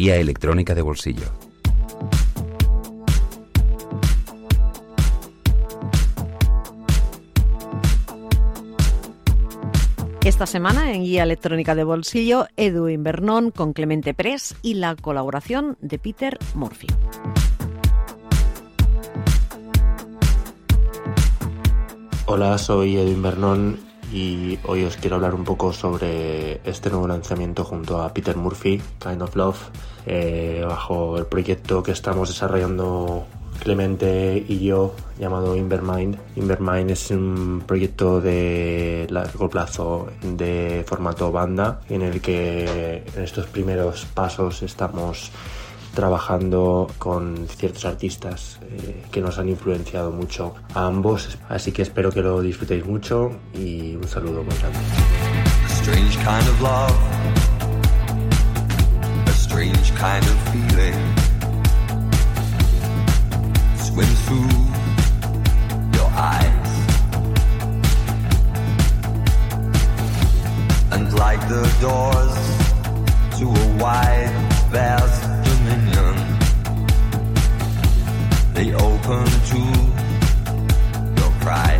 guía electrónica de bolsillo. Esta semana en Guía Electrónica de Bolsillo, Edu Invernón con Clemente Press y la colaboración de Peter Murphy. Hola, soy Edu Invernón y hoy os quiero hablar un poco sobre este nuevo lanzamiento junto a Peter Murphy, Kind of Love, eh, bajo el proyecto que estamos desarrollando Clemente y yo llamado Invermind. Invermind es un proyecto de largo plazo de formato banda en el que en estos primeros pasos estamos trabajando con ciertos artistas eh, que nos han influenciado mucho a ambos. Así que espero que lo disfrutéis mucho y un saludo muy grande. And like the doors to a wide, vast they open to your pride.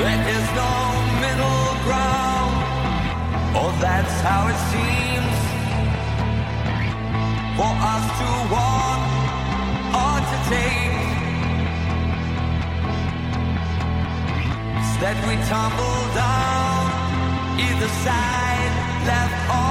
There is no middle ground, or that's how it seems. For us to walk or to take. Instead we tumble down, either side, left or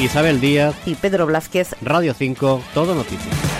Isabel Díaz, Y Pedro Blázquez, Radio 5, Todo Noticias.